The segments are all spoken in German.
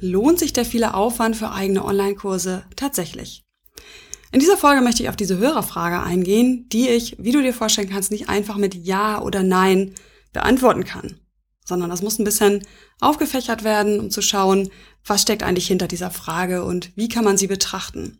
Lohnt sich der viele Aufwand für eigene Online-Kurse tatsächlich? In dieser Folge möchte ich auf diese Hörerfrage eingehen, die ich, wie du dir vorstellen kannst, nicht einfach mit Ja oder Nein beantworten kann, sondern das muss ein bisschen aufgefächert werden, um zu schauen, was steckt eigentlich hinter dieser Frage und wie kann man sie betrachten.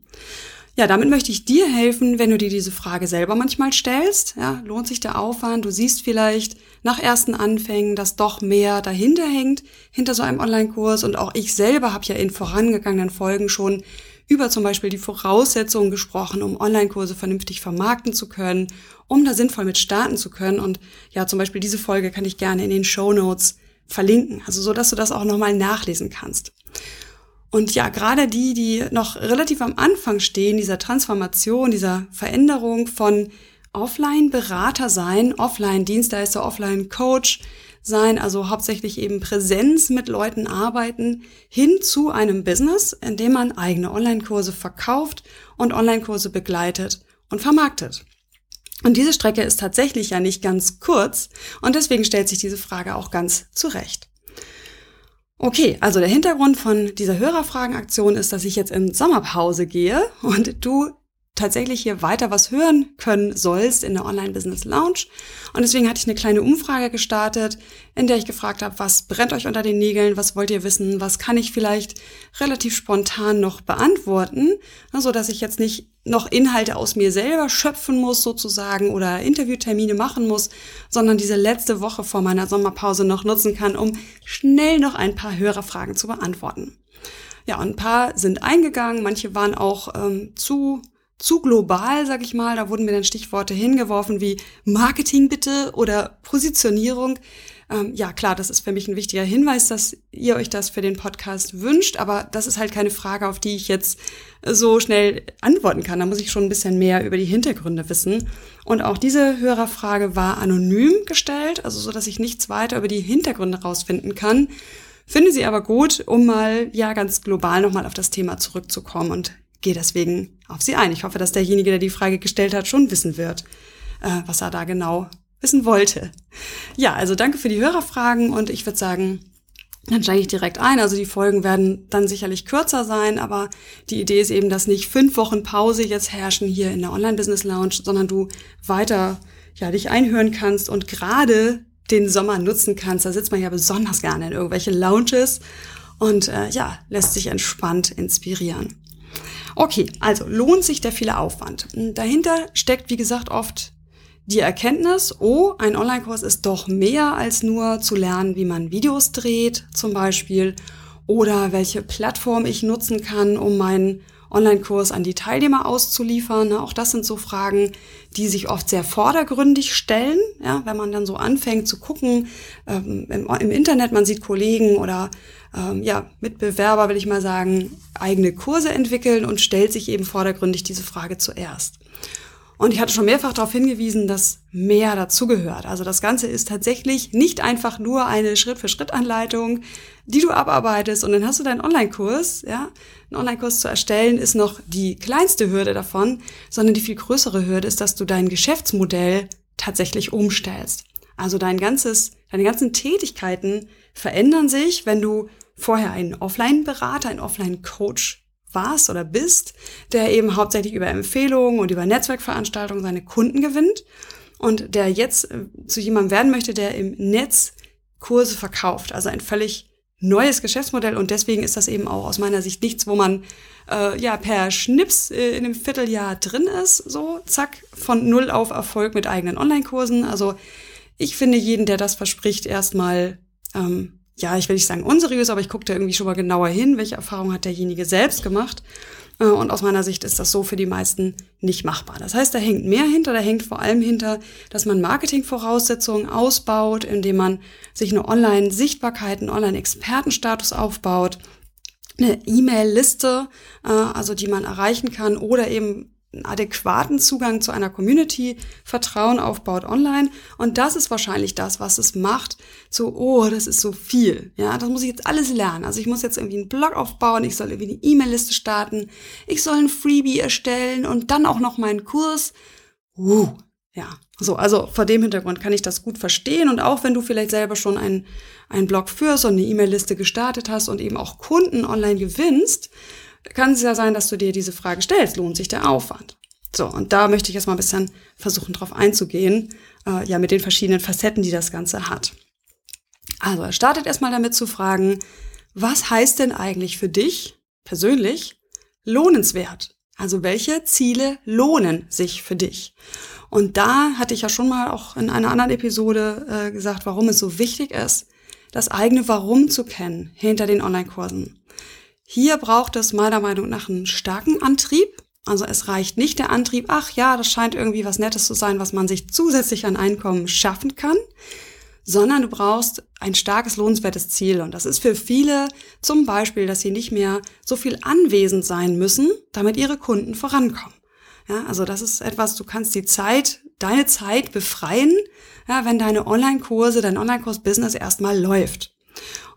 Ja, damit möchte ich dir helfen, wenn du dir diese Frage selber manchmal stellst. Ja, lohnt sich der Aufwand? Du siehst vielleicht nach ersten Anfängen, dass doch mehr dahinter hängt, hinter so einem Online-Kurs. Und auch ich selber habe ja in vorangegangenen Folgen schon über zum Beispiel die Voraussetzungen gesprochen, um Online-Kurse vernünftig vermarkten zu können, um da sinnvoll mit starten zu können. Und ja, zum Beispiel diese Folge kann ich gerne in den Show Notes verlinken, also so, dass du das auch nochmal nachlesen kannst. Und ja, gerade die, die noch relativ am Anfang stehen, dieser Transformation, dieser Veränderung von Offline-Berater sein, Offline-Dienstleister, Offline-Coach sein, also hauptsächlich eben Präsenz mit Leuten arbeiten, hin zu einem Business, in dem man eigene Online-Kurse verkauft und Online-Kurse begleitet und vermarktet. Und diese Strecke ist tatsächlich ja nicht ganz kurz und deswegen stellt sich diese Frage auch ganz zurecht. Okay, also der Hintergrund von dieser Hörerfragenaktion ist, dass ich jetzt in Sommerpause gehe und du tatsächlich hier weiter was hören können sollst in der Online Business Lounge. Und deswegen hatte ich eine kleine Umfrage gestartet, in der ich gefragt habe, was brennt euch unter den Nägeln, was wollt ihr wissen, was kann ich vielleicht relativ spontan noch beantworten, so dass ich jetzt nicht noch Inhalte aus mir selber schöpfen muss sozusagen oder Interviewtermine machen muss, sondern diese letzte Woche vor meiner Sommerpause noch nutzen kann, um schnell noch ein paar Hörerfragen zu beantworten. Ja, ein paar sind eingegangen, manche waren auch ähm, zu zu global, sag ich mal. Da wurden mir dann Stichworte hingeworfen wie Marketing bitte oder Positionierung. Ähm, ja, klar, das ist für mich ein wichtiger Hinweis, dass ihr euch das für den Podcast wünscht, aber das ist halt keine Frage, auf die ich jetzt so schnell antworten kann. Da muss ich schon ein bisschen mehr über die Hintergründe wissen. Und auch diese Hörerfrage war anonym gestellt, also so, dass ich nichts weiter über die Hintergründe rausfinden kann. Finde sie aber gut, um mal ja ganz global nochmal auf das Thema zurückzukommen und gehe deswegen auf sie ein. Ich hoffe, dass derjenige, der die Frage gestellt hat, schon wissen wird, äh, was er da genau wissen wollte. Ja, also danke für die Hörerfragen und ich würde sagen, dann steige ich direkt ein. Also die Folgen werden dann sicherlich kürzer sein, aber die Idee ist eben, dass nicht fünf Wochen Pause jetzt herrschen hier in der Online-Business Lounge, sondern du weiter ja, dich einhören kannst und gerade den Sommer nutzen kannst. Da sitzt man ja besonders gerne in irgendwelche Lounges und äh, ja, lässt sich entspannt inspirieren. Okay, also lohnt sich der viele Aufwand. Dahinter steckt, wie gesagt, oft die Erkenntnis, oh, ein Online-Kurs ist doch mehr als nur zu lernen, wie man Videos dreht, zum Beispiel, oder welche Plattform ich nutzen kann, um meinen Online-Kurs an die Teilnehmer auszuliefern. Auch das sind so Fragen, die sich oft sehr vordergründig stellen, ja, wenn man dann so anfängt zu gucken ähm, im, im Internet, man sieht Kollegen oder ähm, ja, Mitbewerber, will ich mal sagen, eigene Kurse entwickeln und stellt sich eben vordergründig diese Frage zuerst. Und ich hatte schon mehrfach darauf hingewiesen, dass mehr dazugehört. Also das Ganze ist tatsächlich nicht einfach nur eine Schritt-für-Schritt-Anleitung, die du abarbeitest und dann hast du deinen Online-Kurs. Ja, einen Online-Kurs zu erstellen ist noch die kleinste Hürde davon, sondern die viel größere Hürde ist, dass du dein Geschäftsmodell tatsächlich umstellst. Also dein ganzes, deine ganzen Tätigkeiten verändern sich, wenn du vorher ein Offline-Berater, ein Offline-Coach warst oder bist, der eben hauptsächlich über Empfehlungen und über Netzwerkveranstaltungen seine Kunden gewinnt und der jetzt äh, zu jemandem werden möchte, der im Netz Kurse verkauft. Also ein völlig neues Geschäftsmodell und deswegen ist das eben auch aus meiner Sicht nichts, wo man äh, ja per Schnips äh, in einem Vierteljahr drin ist, so zack, von null auf Erfolg mit eigenen Online-Kursen. Also ich finde jeden, der das verspricht, erstmal ähm, ja, ich will nicht sagen unseriös, aber ich gucke da irgendwie schon mal genauer hin, welche Erfahrung hat derjenige selbst gemacht. Äh, und aus meiner Sicht ist das so für die meisten nicht machbar. Das heißt, da hängt mehr hinter, da hängt vor allem hinter, dass man Marketingvoraussetzungen ausbaut, indem man sich eine Online-Sichtbarkeit, einen Online-Expertenstatus aufbaut, eine E-Mail-Liste, äh, also die man erreichen kann oder eben einen adäquaten Zugang zu einer Community, Vertrauen aufbaut online. Und das ist wahrscheinlich das, was es macht, so, oh, das ist so viel. Ja, das muss ich jetzt alles lernen. Also ich muss jetzt irgendwie einen Blog aufbauen, ich soll irgendwie eine E-Mail-Liste starten, ich soll ein Freebie erstellen und dann auch noch meinen Kurs. Uh, ja, so, also vor dem Hintergrund kann ich das gut verstehen. Und auch wenn du vielleicht selber schon einen, einen Blog führst und eine E-Mail-Liste gestartet hast und eben auch Kunden online gewinnst, kann es ja sein, dass du dir diese Frage stellst, lohnt sich der Aufwand? So, und da möchte ich jetzt mal ein bisschen versuchen, drauf einzugehen, äh, ja, mit den verschiedenen Facetten, die das Ganze hat. Also, er startet erstmal damit zu fragen, was heißt denn eigentlich für dich persönlich lohnenswert? Also, welche Ziele lohnen sich für dich? Und da hatte ich ja schon mal auch in einer anderen Episode äh, gesagt, warum es so wichtig ist, das eigene Warum zu kennen hinter den Online-Kursen. Hier braucht es meiner Meinung nach einen starken Antrieb. Also es reicht nicht der Antrieb, ach ja, das scheint irgendwie was Nettes zu sein, was man sich zusätzlich an Einkommen schaffen kann, sondern du brauchst ein starkes, lohnenswertes Ziel. Und das ist für viele zum Beispiel, dass sie nicht mehr so viel anwesend sein müssen, damit ihre Kunden vorankommen. Ja, also das ist etwas, du kannst die Zeit, deine Zeit befreien, ja, wenn deine Online-Kurse, dein Online-Kurs-Business erstmal läuft.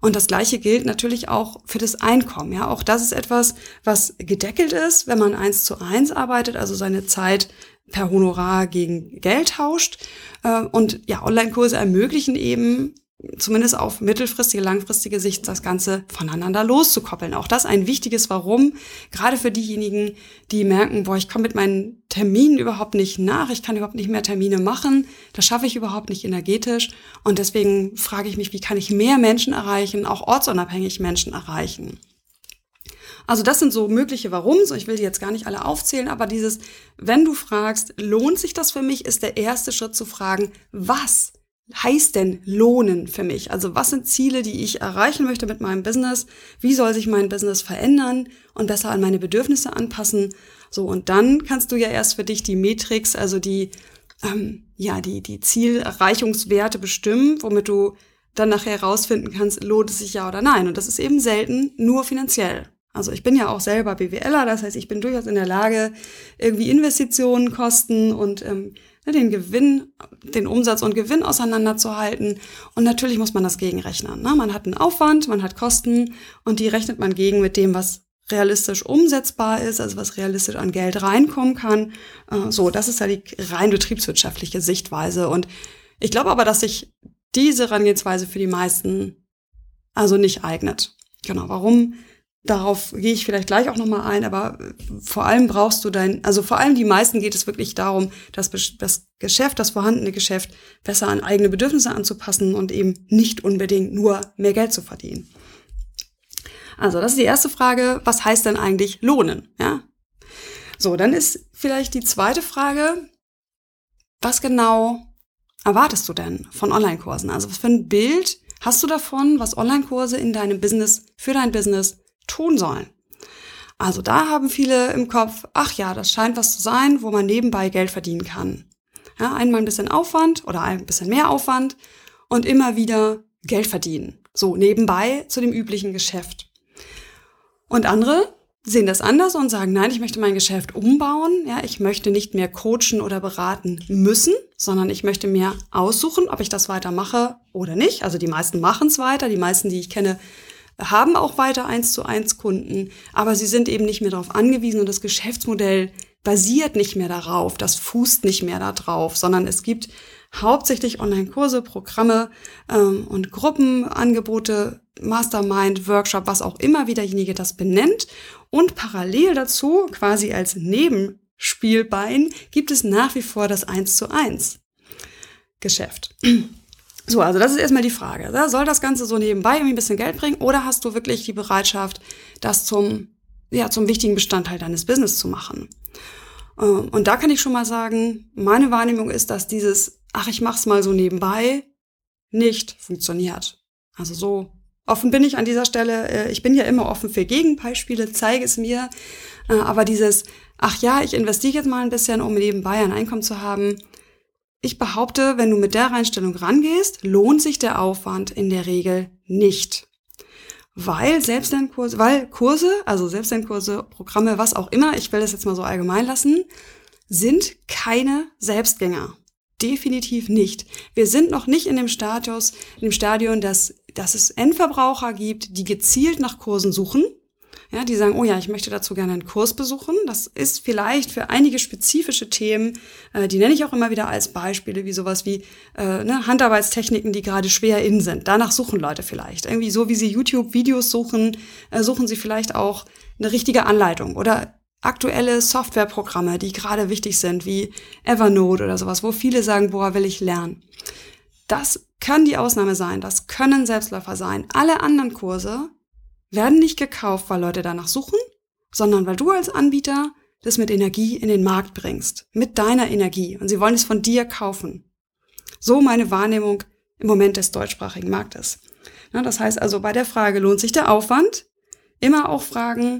Und das Gleiche gilt natürlich auch für das Einkommen. Ja, auch das ist etwas, was gedeckelt ist, wenn man eins zu eins arbeitet, also seine Zeit per Honorar gegen Geld tauscht. Äh, und ja, Online-Kurse ermöglichen eben zumindest auf mittelfristige, langfristige Sicht das Ganze voneinander loszukoppeln. Auch das ein wichtiges Warum, gerade für diejenigen, die merken, boah, ich komme mit meinen Terminen überhaupt nicht nach, ich kann überhaupt nicht mehr Termine machen, das schaffe ich überhaupt nicht energetisch und deswegen frage ich mich, wie kann ich mehr Menschen erreichen, auch ortsunabhängig Menschen erreichen. Also das sind so mögliche Warums. Ich will die jetzt gar nicht alle aufzählen, aber dieses, wenn du fragst, lohnt sich das für mich, ist der erste Schritt zu fragen, was heißt denn lohnen für mich? Also was sind Ziele, die ich erreichen möchte mit meinem Business? Wie soll sich mein Business verändern und besser an meine Bedürfnisse anpassen? So, und dann kannst du ja erst für dich die Matrix, also die, ähm, ja, die, die Zielerreichungswerte bestimmen, womit du dann nachher herausfinden kannst, lohnt es sich ja oder nein. Und das ist eben selten nur finanziell. Also ich bin ja auch selber BWLer, das heißt, ich bin durchaus in der Lage, irgendwie Investitionen, Kosten und ähm, den Gewinn, den Umsatz und Gewinn auseinanderzuhalten. Und natürlich muss man das gegenrechnen. Ne? Man hat einen Aufwand, man hat Kosten und die rechnet man gegen mit dem, was realistisch umsetzbar ist, also was realistisch an Geld reinkommen kann. Äh, so, das ist ja die rein betriebswirtschaftliche Sichtweise. Und ich glaube aber, dass sich diese Herangehensweise für die meisten also nicht eignet. Genau, warum? Darauf gehe ich vielleicht gleich auch nochmal ein, aber äh, vor allem brauchst du dein, also vor allem die meisten geht es wirklich darum, das, das Geschäft, das vorhandene Geschäft besser an eigene Bedürfnisse anzupassen und eben nicht unbedingt nur mehr Geld zu verdienen. Also, das ist die erste Frage. Was heißt denn eigentlich lohnen? Ja. So, dann ist vielleicht die zweite Frage, was genau erwartest du denn von Online-Kursen? Also, was für ein Bild hast du davon, was Online-Kurse in deinem Business, für dein Business tun sollen. Also da haben viele im Kopf, ach ja, das scheint was zu sein, wo man nebenbei Geld verdienen kann. Ja, einmal ein bisschen Aufwand oder ein bisschen mehr Aufwand und immer wieder Geld verdienen. So nebenbei zu dem üblichen Geschäft. Und andere sehen das anders und sagen, nein, ich möchte mein Geschäft umbauen. Ja, ich möchte nicht mehr coachen oder beraten müssen, sondern ich möchte mir aussuchen, ob ich das weitermache oder nicht. Also die meisten machen es weiter. Die meisten, die ich kenne, haben auch weiter eins zu eins Kunden, aber sie sind eben nicht mehr darauf angewiesen und das Geschäftsmodell basiert nicht mehr darauf, das fußt nicht mehr darauf, sondern es gibt hauptsächlich Online-Kurse, Programme ähm, und Gruppenangebote, Mastermind, Workshop, was auch immer, wie derjenige das benennt. Und parallel dazu, quasi als Nebenspielbein, gibt es nach wie vor das 1 zu 1 Geschäft. So, also das ist erstmal die Frage. Ne? Soll das Ganze so nebenbei irgendwie ein bisschen Geld bringen oder hast du wirklich die Bereitschaft, das zum, ja, zum wichtigen Bestandteil deines Business zu machen? Ähm, und da kann ich schon mal sagen, meine Wahrnehmung ist, dass dieses, ach, ich mach's mal so nebenbei, nicht funktioniert. Also so offen bin ich an dieser Stelle. Äh, ich bin ja immer offen für Gegenbeispiele, zeige es mir. Äh, aber dieses, ach ja, ich investiere jetzt mal ein bisschen, um nebenbei ein Einkommen zu haben, ich behaupte, wenn du mit der Einstellung rangehst, lohnt sich der Aufwand in der Regel nicht. weil Selbstlernkurse, weil Kurse, also Selbstlernkurse, Programme, was auch immer, ich will das jetzt mal so allgemein lassen, sind keine Selbstgänger. Definitiv nicht. Wir sind noch nicht in dem Status, in dem Stadion, dass, dass es Endverbraucher gibt, die gezielt nach Kursen suchen ja, die sagen, oh ja, ich möchte dazu gerne einen Kurs besuchen. Das ist vielleicht für einige spezifische Themen, äh, die nenne ich auch immer wieder als Beispiele, wie sowas wie äh, ne, Handarbeitstechniken, die gerade schwer in sind. Danach suchen Leute vielleicht. Irgendwie so, wie sie YouTube-Videos suchen, äh, suchen sie vielleicht auch eine richtige Anleitung oder aktuelle Softwareprogramme, die gerade wichtig sind, wie Evernote oder sowas, wo viele sagen, boah, will ich lernen. Das kann die Ausnahme sein, das können Selbstläufer sein. Alle anderen Kurse werden nicht gekauft, weil Leute danach suchen, sondern weil du als Anbieter das mit Energie in den Markt bringst. Mit deiner Energie. Und sie wollen es von dir kaufen. So meine Wahrnehmung im Moment des deutschsprachigen Marktes. das heißt also, bei der Frage, lohnt sich der Aufwand? Immer auch fragen,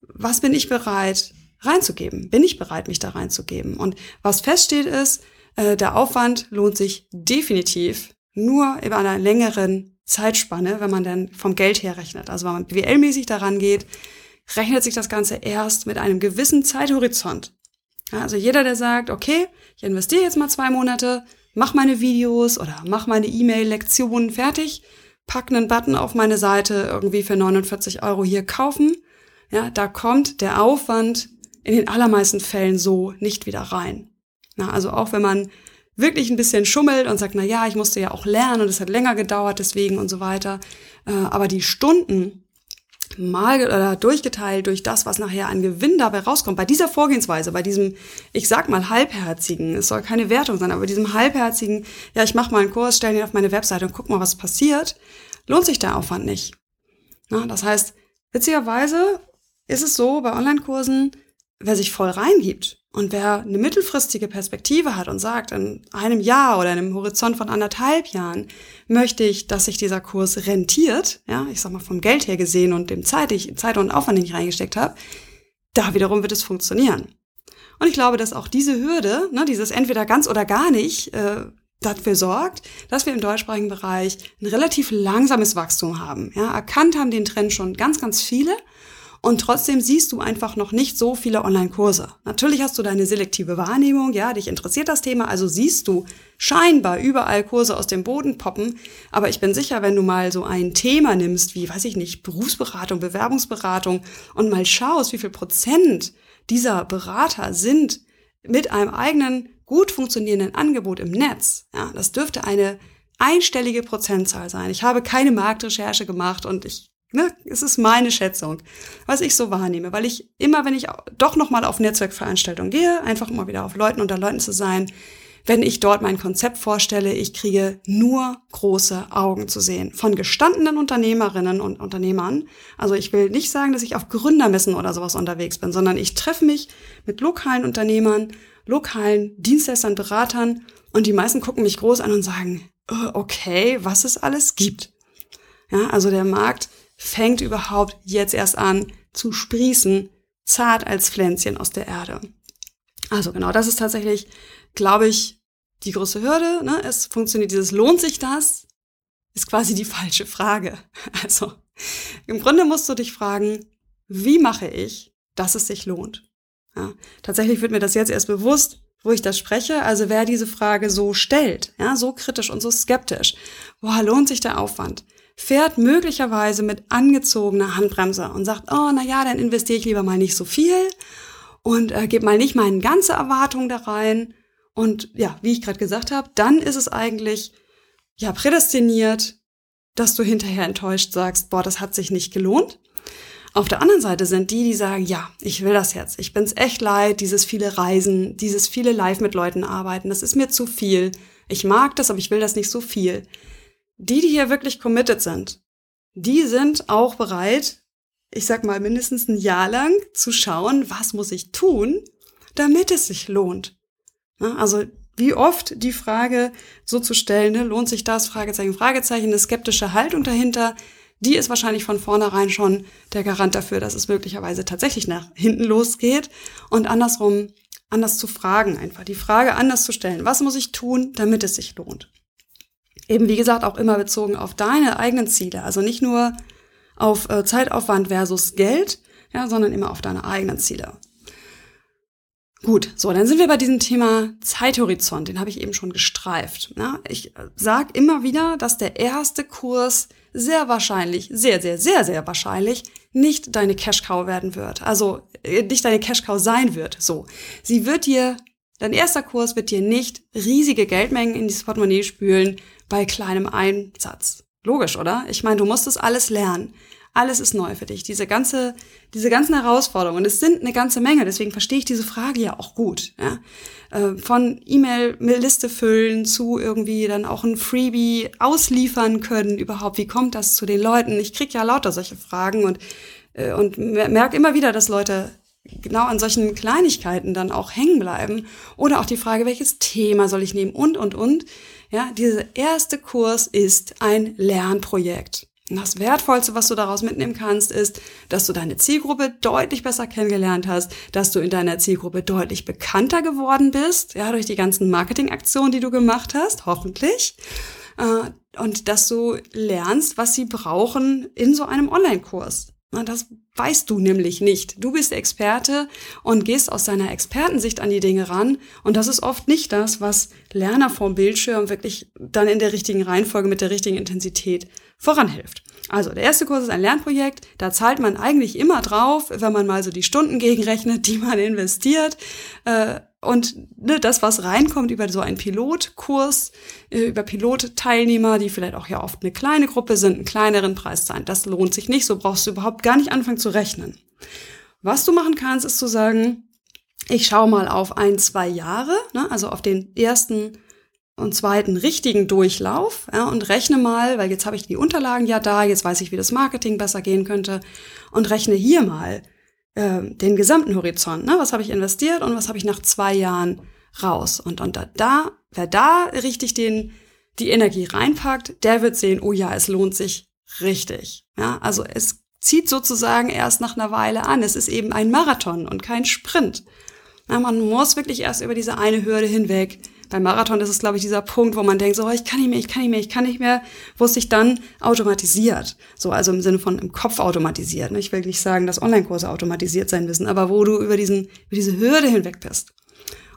was bin ich bereit reinzugeben? Bin ich bereit, mich da reinzugeben? Und was feststeht ist, äh, der Aufwand lohnt sich definitiv nur über einer längeren Zeitspanne, wenn man dann vom Geld her rechnet. Also wenn man BWL-mäßig daran geht, rechnet sich das Ganze erst mit einem gewissen Zeithorizont. Also jeder, der sagt, okay, ich investiere jetzt mal zwei Monate, mach meine Videos oder mach meine E-Mail-Lektionen fertig, pack einen Button auf meine Seite irgendwie für 49 Euro hier kaufen, ja, da kommt der Aufwand in den allermeisten Fällen so nicht wieder rein. Na, also auch wenn man wirklich ein bisschen schummelt und sagt, na ja, ich musste ja auch lernen und es hat länger gedauert deswegen und so weiter. Äh, aber die Stunden mal oder durchgeteilt durch das, was nachher an Gewinn dabei rauskommt, bei dieser Vorgehensweise, bei diesem, ich sag mal, halbherzigen, es soll keine Wertung sein, aber diesem halbherzigen, ja, ich mache mal einen Kurs, stelle ihn auf meine Webseite und guck mal, was passiert, lohnt sich der Aufwand nicht. Na, das heißt, witzigerweise ist es so bei Online-Kursen, wer sich voll reingibt und wer eine mittelfristige Perspektive hat und sagt, in einem Jahr oder in einem Horizont von anderthalb Jahren möchte ich, dass sich dieser Kurs rentiert, ja, ich sag mal vom Geld her gesehen und dem Zeit, ich, Zeit und Aufwand, den ich reingesteckt habe, da wiederum wird es funktionieren. Und ich glaube, dass auch diese Hürde, ne, dieses entweder ganz oder gar nicht, äh, dafür sorgt, dass wir im deutschsprachigen Bereich ein relativ langsames Wachstum haben. Ja, erkannt haben den Trend schon ganz, ganz viele und trotzdem siehst du einfach noch nicht so viele Online-Kurse. Natürlich hast du deine selektive Wahrnehmung, ja, dich interessiert das Thema, also siehst du scheinbar überall Kurse aus dem Boden poppen. Aber ich bin sicher, wenn du mal so ein Thema nimmst, wie, weiß ich nicht, Berufsberatung, Bewerbungsberatung und mal schaust, wie viel Prozent dieser Berater sind mit einem eigenen gut funktionierenden Angebot im Netz, ja, das dürfte eine einstellige Prozentzahl sein. Ich habe keine Marktrecherche gemacht und ich Ne? Es ist meine Schätzung, was ich so wahrnehme, weil ich immer, wenn ich doch nochmal auf Netzwerkveranstaltungen gehe, einfach immer wieder auf Leuten unter Leuten zu sein, wenn ich dort mein Konzept vorstelle, ich kriege nur große Augen zu sehen von gestandenen Unternehmerinnen und Unternehmern. Also ich will nicht sagen, dass ich auf Gründermessen oder sowas unterwegs bin, sondern ich treffe mich mit lokalen Unternehmern, lokalen Dienstleistern, Beratern und die meisten gucken mich groß an und sagen, oh, okay, was es alles gibt. Ja, also der Markt fängt überhaupt jetzt erst an zu sprießen, zart als Pflänzchen aus der Erde. Also genau, das ist tatsächlich, glaube ich, die große Hürde. Ne? Es funktioniert dieses lohnt sich das? Ist quasi die falsche Frage. Also im Grunde musst du dich fragen, wie mache ich, dass es sich lohnt? Ja, tatsächlich wird mir das jetzt erst bewusst, wo ich das spreche. Also wer diese Frage so stellt, ja, so kritisch und so skeptisch, woher lohnt sich der Aufwand? Fährt möglicherweise mit angezogener Handbremse und sagt, oh, na ja, dann investiere ich lieber mal nicht so viel und äh, gebe mal nicht meine ganze Erwartung da rein. Und ja, wie ich gerade gesagt habe, dann ist es eigentlich ja prädestiniert, dass du hinterher enttäuscht sagst, boah, das hat sich nicht gelohnt. Auf der anderen Seite sind die, die sagen, ja, ich will das jetzt. Ich bin's echt leid, dieses viele Reisen, dieses viele live mit Leuten arbeiten, das ist mir zu viel. Ich mag das, aber ich will das nicht so viel die, die hier wirklich committed sind, die sind auch bereit, ich sag mal mindestens ein Jahr lang zu schauen, was muss ich tun, damit es sich lohnt. Also wie oft die Frage so zu stellen, ne, lohnt sich das? Fragezeichen, Fragezeichen, eine skeptische Haltung dahinter, die ist wahrscheinlich von vornherein schon der Garant dafür, dass es möglicherweise tatsächlich nach hinten losgeht und andersrum anders zu fragen einfach, die Frage anders zu stellen. Was muss ich tun, damit es sich lohnt? Eben, wie gesagt, auch immer bezogen auf deine eigenen Ziele. Also nicht nur auf äh, Zeitaufwand versus Geld, ja, sondern immer auf deine eigenen Ziele. Gut, so, dann sind wir bei diesem Thema Zeithorizont, den habe ich eben schon gestreift. Ja, ich sage immer wieder, dass der erste Kurs sehr wahrscheinlich, sehr, sehr, sehr, sehr wahrscheinlich nicht deine Cash-Cow werden wird. Also äh, nicht deine Cash-Cow sein wird. So, sie wird dir, dein erster Kurs wird dir nicht riesige Geldmengen in dieses Portemonnaie spülen bei kleinem Einsatz. Logisch, oder? Ich meine, du musst das alles lernen. Alles ist neu für dich. Diese ganze, diese ganzen Herausforderungen. Und es sind eine ganze Menge. Deswegen verstehe ich diese Frage ja auch gut. Ja? Äh, von E-Mail-Liste füllen zu irgendwie dann auch ein Freebie ausliefern können überhaupt. Wie kommt das zu den Leuten? Ich krieg ja lauter solche Fragen und, äh, und merke immer wieder, dass Leute genau an solchen Kleinigkeiten dann auch hängen bleiben. Oder auch die Frage, welches Thema soll ich nehmen und, und, und. Ja, dieser erste Kurs ist ein Lernprojekt. Und das Wertvollste, was du daraus mitnehmen kannst, ist, dass du deine Zielgruppe deutlich besser kennengelernt hast, dass du in deiner Zielgruppe deutlich bekannter geworden bist, ja, durch die ganzen Marketingaktionen, die du gemacht hast, hoffentlich. Äh, und dass du lernst, was sie brauchen in so einem Online-Kurs. Das weißt du nämlich nicht. Du bist Experte und gehst aus deiner Expertensicht an die Dinge ran. Und das ist oft nicht das, was Lerner vom Bildschirm wirklich dann in der richtigen Reihenfolge mit der richtigen Intensität voranhilft. Also der erste Kurs ist ein Lernprojekt. Da zahlt man eigentlich immer drauf, wenn man mal so die Stunden gegenrechnet, die man investiert. Äh, und ne, das, was reinkommt über so einen Pilotkurs, äh, über Pilotteilnehmer, die vielleicht auch ja oft eine kleine Gruppe sind, einen kleineren Preis zahlen, das lohnt sich nicht. So brauchst du überhaupt gar nicht anfangen zu rechnen. Was du machen kannst, ist zu sagen, ich schaue mal auf ein, zwei Jahre, ne, also auf den ersten und zweiten richtigen Durchlauf ja, und rechne mal, weil jetzt habe ich die Unterlagen ja da, jetzt weiß ich, wie das Marketing besser gehen könnte und rechne hier mal äh, den gesamten Horizont. Ne? Was habe ich investiert und was habe ich nach zwei Jahren raus? Und, und da, wer da richtig den, die Energie reinpackt, der wird sehen, oh ja, es lohnt sich richtig. Ja, also es zieht sozusagen erst nach einer Weile an. Es ist eben ein Marathon und kein Sprint. Ja, man muss wirklich erst über diese eine Hürde hinweg beim Marathon ist es, glaube ich, dieser Punkt, wo man denkt, so, oh, ich kann nicht mehr, ich kann nicht mehr, ich kann nicht mehr, wo es sich dann automatisiert. So, also im Sinne von im Kopf automatisiert. Ne? Ich will nicht sagen, dass Online-Kurse automatisiert sein müssen, aber wo du über diesen, über diese Hürde hinweg bist.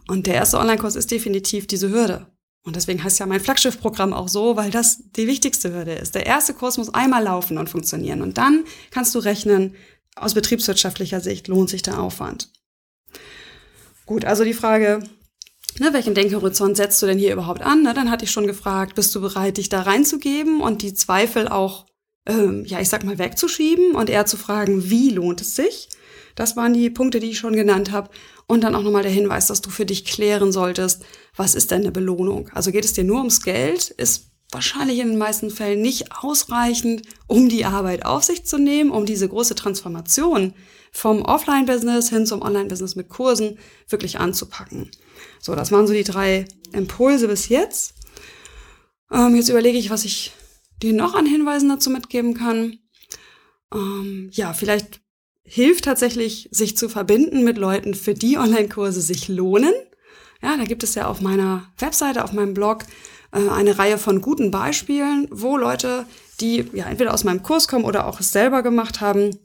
Und der erste Online-Kurs ist definitiv diese Hürde. Und deswegen heißt ja mein Flaggschiff-Programm auch so, weil das die wichtigste Hürde ist. Der erste Kurs muss einmal laufen und funktionieren. Und dann kannst du rechnen, aus betriebswirtschaftlicher Sicht lohnt sich der Aufwand. Gut, also die Frage, Ne, welchen Denkhorizont setzt du denn hier überhaupt an? Ne, dann hatte ich schon gefragt, bist du bereit, dich da reinzugeben und die Zweifel auch, ähm, ja, ich sag mal, wegzuschieben und eher zu fragen, wie lohnt es sich? Das waren die Punkte, die ich schon genannt habe. Und dann auch nochmal der Hinweis, dass du für dich klären solltest, was ist denn eine Belohnung? Also geht es dir nur ums Geld? Ist wahrscheinlich in den meisten Fällen nicht ausreichend, um die Arbeit auf sich zu nehmen, um diese große Transformation vom Offline-Business hin zum Online-Business mit Kursen wirklich anzupacken. So, das waren so die drei Impulse bis jetzt. Ähm, jetzt überlege ich, was ich dir noch an Hinweisen dazu mitgeben kann. Ähm, ja, vielleicht hilft tatsächlich, sich zu verbinden mit Leuten, für die Online-Kurse sich lohnen. Ja, da gibt es ja auf meiner Webseite, auf meinem Blog äh, eine Reihe von guten Beispielen, wo Leute, die ja entweder aus meinem Kurs kommen oder auch es selber gemacht haben,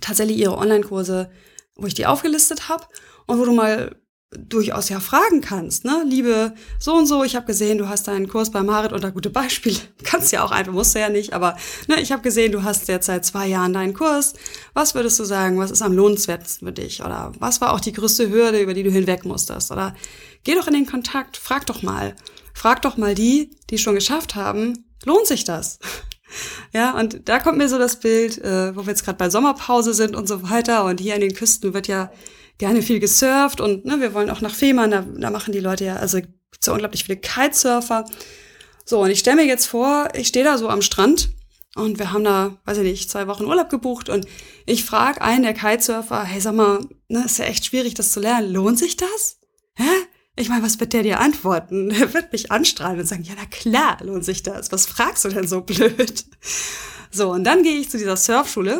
tatsächlich ihre Online-Kurse, wo ich die aufgelistet habe und wo du mal durchaus ja fragen kannst, ne? Liebe so und so, ich habe gesehen, du hast deinen Kurs bei Marit unter gute Beispiele. Kannst ja auch einfach, musst du ja nicht, aber ne, ich habe gesehen, du hast jetzt seit zwei Jahren deinen Kurs. Was würdest du sagen, was ist am lohnenswertesten für dich? Oder was war auch die größte Hürde, über die du hinweg musstest? Oder geh doch in den Kontakt, frag doch mal. Frag doch mal die, die schon geschafft haben, lohnt sich das? Ja, und da kommt mir so das Bild, äh, wo wir jetzt gerade bei Sommerpause sind und so weiter. Und hier an den Küsten wird ja gerne viel gesurft und ne, wir wollen auch nach Fehmarn, da, da machen die Leute ja, also so unglaublich viele Kitesurfer. So, und ich stelle mir jetzt vor, ich stehe da so am Strand und wir haben da, weiß ich nicht, zwei Wochen Urlaub gebucht und ich frage einen der Kitesurfer, hey, sag mal, ne, ist ja echt schwierig, das zu lernen. Lohnt sich das? Hä? Ich meine, was wird der dir antworten? Er wird mich anstrahlen und sagen, ja, na klar, lohnt sich das. Was fragst du denn so blöd? So, und dann gehe ich zu dieser Surfschule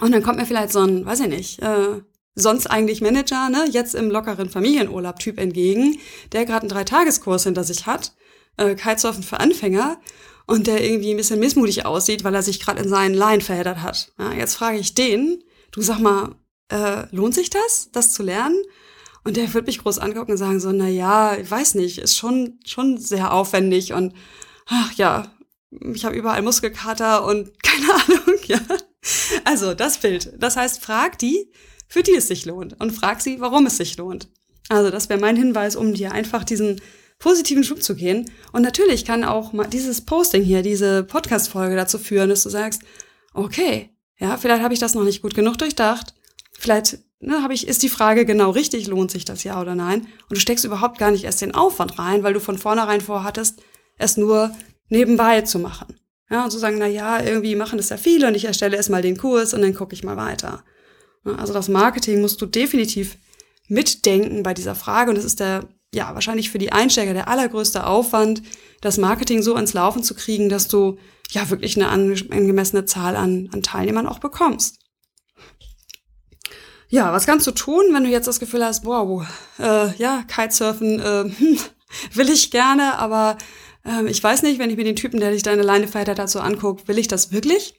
und dann kommt mir vielleicht so ein, weiß ich nicht, äh, sonst eigentlich Manager, ne, jetzt im lockeren Familienurlaub-Typ entgegen, der gerade einen Dreitageskurs hinter sich hat, äh, Kitesurfen für Anfänger. und der irgendwie ein bisschen missmutig aussieht, weil er sich gerade in seinen Line verheddert hat. Ja, jetzt frage ich den, du sag mal, äh, lohnt sich das, das zu lernen? Und der wird mich groß angucken und sagen so, na ja, ich weiß nicht, ist schon, schon sehr aufwendig und ach ja, ich habe überall Muskelkater und keine Ahnung, ja. Also das Bild. Das heißt, frag die, für die es sich lohnt und frag sie, warum es sich lohnt. Also das wäre mein Hinweis, um dir einfach diesen positiven Schub zu gehen. Und natürlich kann auch mal dieses Posting hier, diese Podcast-Folge dazu führen, dass du sagst, okay, ja, vielleicht habe ich das noch nicht gut genug durchdacht. Vielleicht ne, habe ich, ist die Frage genau richtig, lohnt sich das ja oder nein? Und du steckst überhaupt gar nicht erst den Aufwand rein, weil du von vornherein vorhattest, es nur nebenbei zu machen. Ja, und zu sagen, na ja, irgendwie machen das ja viele und ich erstelle erstmal den Kurs und dann gucke ich mal weiter. Also das Marketing musst du definitiv mitdenken bei dieser Frage und das ist der, ja, wahrscheinlich für die Einsteiger der allergrößte Aufwand, das Marketing so ans Laufen zu kriegen, dass du ja wirklich eine angemessene Zahl an, an Teilnehmern auch bekommst. Ja, was kannst du tun, wenn du jetzt das Gefühl hast, wow, äh, ja, Kitesurfen äh, will ich gerne, aber äh, ich weiß nicht, wenn ich mir den Typen, der dich deine Leine hat, so anguckt, will ich das wirklich?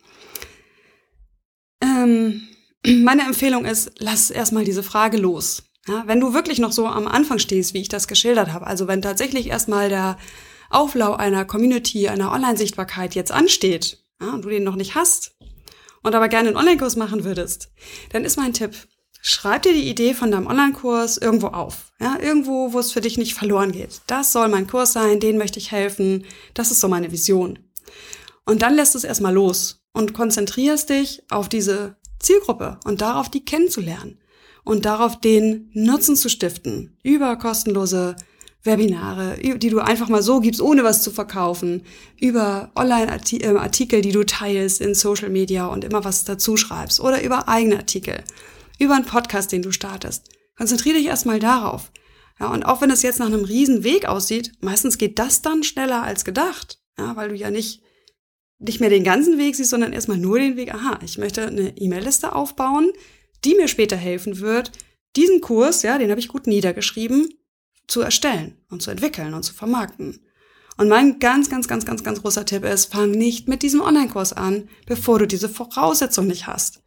Ähm, meine Empfehlung ist, lass erstmal diese Frage los. Ja, wenn du wirklich noch so am Anfang stehst, wie ich das geschildert habe, also wenn tatsächlich erstmal der Auflau einer Community, einer Online-Sichtbarkeit jetzt ansteht ja, und du den noch nicht hast und aber gerne einen Online-Kurs machen würdest, dann ist mein Tipp, schreib dir die Idee von deinem Online-Kurs irgendwo auf. Ja, irgendwo, wo es für dich nicht verloren geht. Das soll mein Kurs sein, den möchte ich helfen. Das ist so meine Vision. Und dann lässt es erstmal los und konzentrierst dich auf diese Zielgruppe und darauf, die kennenzulernen und darauf, den Nutzen zu stiften über kostenlose Webinare, die du einfach mal so gibst, ohne was zu verkaufen, über Online-Artikel, die du teilst in Social Media und immer was dazu schreibst oder über eigene Artikel, über einen Podcast, den du startest. Konzentriere dich erstmal darauf. Ja, und auch wenn es jetzt nach einem riesen Weg aussieht, meistens geht das dann schneller als gedacht, ja, weil du ja nicht nicht mehr den ganzen Weg siehst, sondern erstmal nur den Weg, aha, ich möchte eine E-Mail-Liste aufbauen, die mir später helfen wird, diesen Kurs, ja, den habe ich gut niedergeschrieben, zu erstellen und zu entwickeln und zu vermarkten. Und mein ganz, ganz, ganz, ganz, ganz großer Tipp ist, fang nicht mit diesem Online-Kurs an, bevor du diese Voraussetzung nicht hast.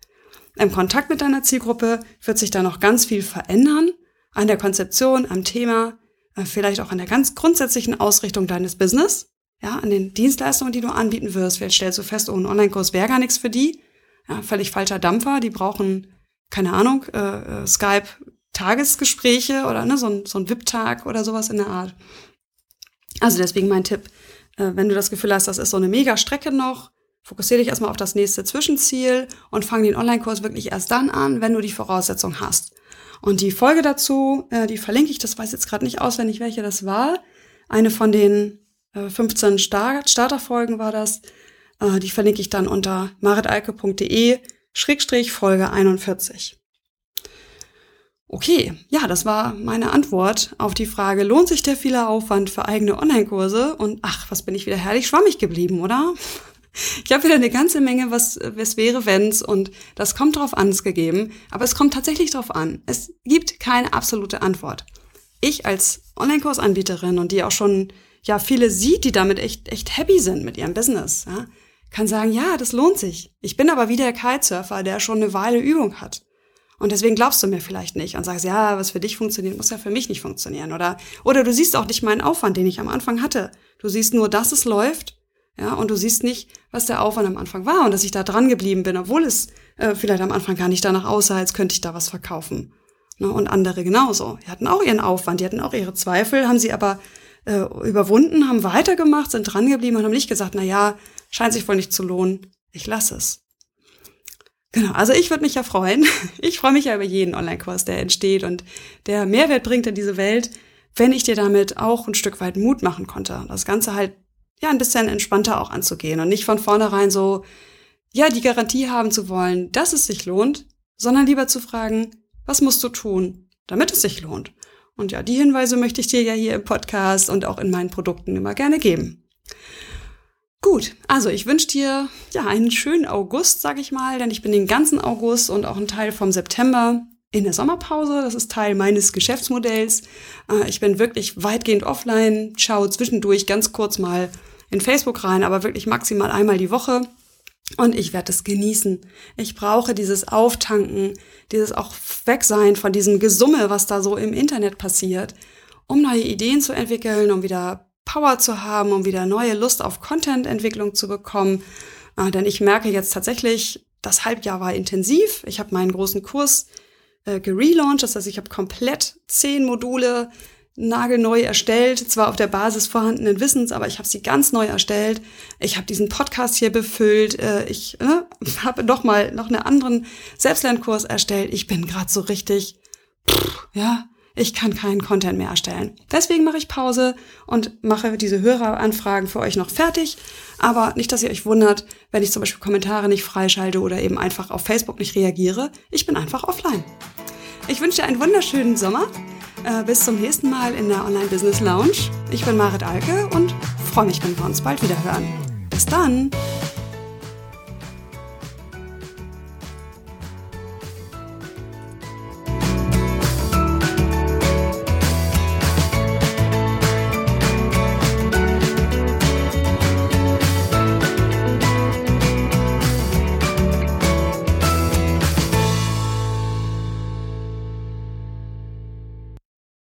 Im Kontakt mit deiner Zielgruppe wird sich da noch ganz viel verändern, an der Konzeption, am Thema, äh, vielleicht auch an der ganz grundsätzlichen Ausrichtung deines Business ja, an den Dienstleistungen, die du anbieten wirst. Vielleicht stellst du fest, oh, ein Online-Kurs wäre gar nichts für die. Ja, völlig falscher Dampfer. Die brauchen, keine Ahnung, äh, äh Skype Tagesgespräche oder ne, so ein, so ein VIP-Tag oder sowas in der Art. Also deswegen mein Tipp, äh, wenn du das Gefühl hast, das ist so eine mega Strecke noch, fokussiere dich erstmal auf das nächste Zwischenziel und fang den Online-Kurs wirklich erst dann an, wenn du die Voraussetzung hast. Und die Folge dazu, äh, die verlinke ich, das weiß jetzt gerade nicht auswendig, welche das war. Eine von den 15 äh, Start Starterfolgen war das. Äh, die verlinke ich dann unter maritalke.de Schrägstrich Folge 41. Okay, ja, das war meine Antwort auf die Frage, lohnt sich der viele Aufwand für eigene Online-Kurse? Und ach, was bin ich wieder herrlich schwammig geblieben, oder? Ich habe wieder eine ganze Menge, was, was wäre, wenn's, und das kommt drauf an, ist gegeben, aber es kommt tatsächlich drauf an. Es gibt keine absolute Antwort. Ich als Online-Kursanbieterin und die auch schon ja viele sieht, die damit echt, echt happy sind mit ihrem Business, ja, kann sagen, ja, das lohnt sich. Ich bin aber wie der Kitesurfer, der schon eine Weile Übung hat. Und deswegen glaubst du mir vielleicht nicht und sagst, ja, was für dich funktioniert, muss ja für mich nicht funktionieren. Oder, oder du siehst auch nicht meinen Aufwand, den ich am Anfang hatte. Du siehst nur, dass es läuft, ja, und du siehst nicht, was der Aufwand am Anfang war und dass ich da dran geblieben bin, obwohl es äh, vielleicht am Anfang gar nicht danach aussah, als könnte ich da was verkaufen. Ne? Und andere genauso. Die hatten auch ihren Aufwand, die hatten auch ihre Zweifel, haben sie aber äh, überwunden, haben weitergemacht, sind dran geblieben und haben nicht gesagt, na ja, scheint sich wohl nicht zu lohnen, ich lasse es. Genau, also ich würde mich ja freuen. Ich freue mich ja über jeden Online-Kurs, der entsteht und der Mehrwert bringt in diese Welt, wenn ich dir damit auch ein Stück weit Mut machen konnte. Das Ganze halt ja ein bisschen entspannter auch anzugehen und nicht von vornherein so, ja, die Garantie haben zu wollen, dass es sich lohnt, sondern lieber zu fragen, was musst du tun, damit es sich lohnt? Und ja, die Hinweise möchte ich dir ja hier im Podcast und auch in meinen Produkten immer gerne geben. Gut, also ich wünsche dir ja einen schönen August, sag ich mal, denn ich bin den ganzen August und auch einen Teil vom September in der Sommerpause. Das ist Teil meines Geschäftsmodells. Äh, ich bin wirklich weitgehend offline, schaue zwischendurch ganz kurz mal in Facebook rein, aber wirklich maximal einmal die Woche. Und ich werde es genießen. Ich brauche dieses Auftanken, dieses auch Wegsein von diesem Gesumme, was da so im Internet passiert, um neue Ideen zu entwickeln, um wieder Power zu haben, um wieder neue Lust auf Content-Entwicklung zu bekommen. Äh, denn ich merke jetzt tatsächlich, das Halbjahr war intensiv. Ich habe meinen großen Kurs äh, gelauncht, das heißt, ich habe komplett zehn Module nagelneu erstellt, zwar auf der Basis vorhandenen Wissens, aber ich habe sie ganz neu erstellt. Ich habe diesen Podcast hier befüllt. Äh, ich äh, habe noch mal noch einen anderen Selbstlernkurs erstellt. Ich bin gerade so richtig, pff, ja, ich kann keinen Content mehr erstellen. Deswegen mache ich Pause und mache diese Höreranfragen für euch noch fertig. Aber nicht, dass ihr euch wundert, wenn ich zum Beispiel Kommentare nicht freischalte oder eben einfach auf Facebook nicht reagiere. Ich bin einfach offline. Ich wünsche dir einen wunderschönen Sommer. Äh, bis zum nächsten Mal in der Online Business Lounge. Ich bin Marit Alke und freue mich, wenn wir uns bald wieder hören. Bis dann!